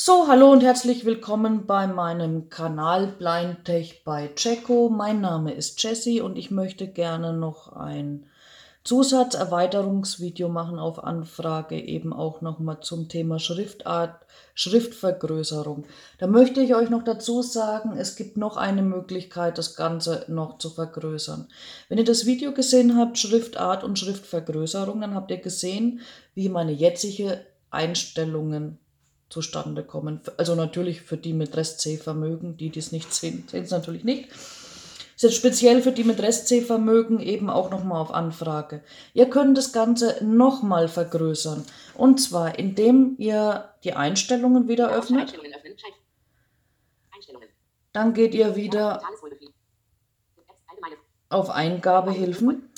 So, hallo und herzlich willkommen bei meinem Kanal Blind Tech bei Checo. Mein Name ist Jessie und ich möchte gerne noch ein Zusatzerweiterungsvideo machen auf Anfrage, eben auch nochmal zum Thema Schriftart, Schriftvergrößerung. Da möchte ich euch noch dazu sagen, es gibt noch eine Möglichkeit, das Ganze noch zu vergrößern. Wenn ihr das Video gesehen habt, Schriftart und Schriftvergrößerung, dann habt ihr gesehen, wie meine jetzige Einstellungen zustande kommen. Also natürlich für die mit Rest-C-Vermögen, die dies nicht sehen, sehen es natürlich nicht. Ist jetzt speziell für die mit Rest-C-Vermögen eben auch nochmal auf Anfrage. Ihr könnt das Ganze nochmal vergrößern. Und zwar, indem ihr die Einstellungen wieder öffnet. Dann geht ihr wieder auf Eingabehilfen.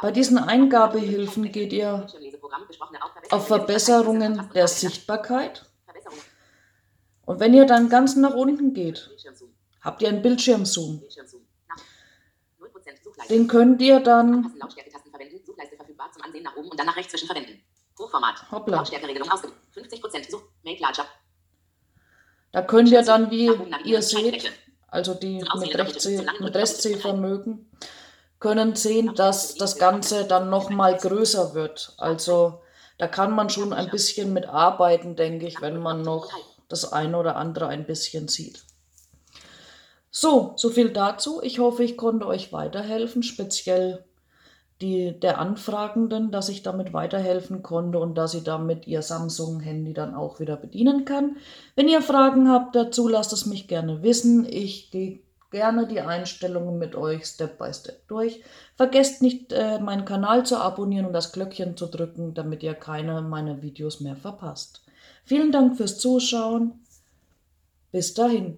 Bei diesen Eingabehilfen geht ihr auf Verbesserungen der Sichtbarkeit. Und wenn ihr dann ganz nach unten geht, habt ihr einen Bildschirmzoom. Den könnt ihr dann Hoppla. Da könnt ihr dann, wie ihr seht, also die mit Restsehvermögen, können sehen, dass das Ganze dann nochmal größer wird. Also da kann man schon ein bisschen mit arbeiten, denke ich, wenn man noch das eine oder andere ein bisschen sieht. So, so viel dazu. Ich hoffe, ich konnte euch weiterhelfen, speziell die, der Anfragenden, dass ich damit weiterhelfen konnte und dass sie damit ihr Samsung-Handy dann auch wieder bedienen kann. Wenn ihr Fragen habt dazu, lasst es mich gerne wissen. Ich gehe gerne die Einstellungen mit euch Step by Step durch. Vergesst nicht, äh, meinen Kanal zu abonnieren und das Glöckchen zu drücken, damit ihr keine meiner Videos mehr verpasst. Vielen Dank fürs Zuschauen. Bis dahin.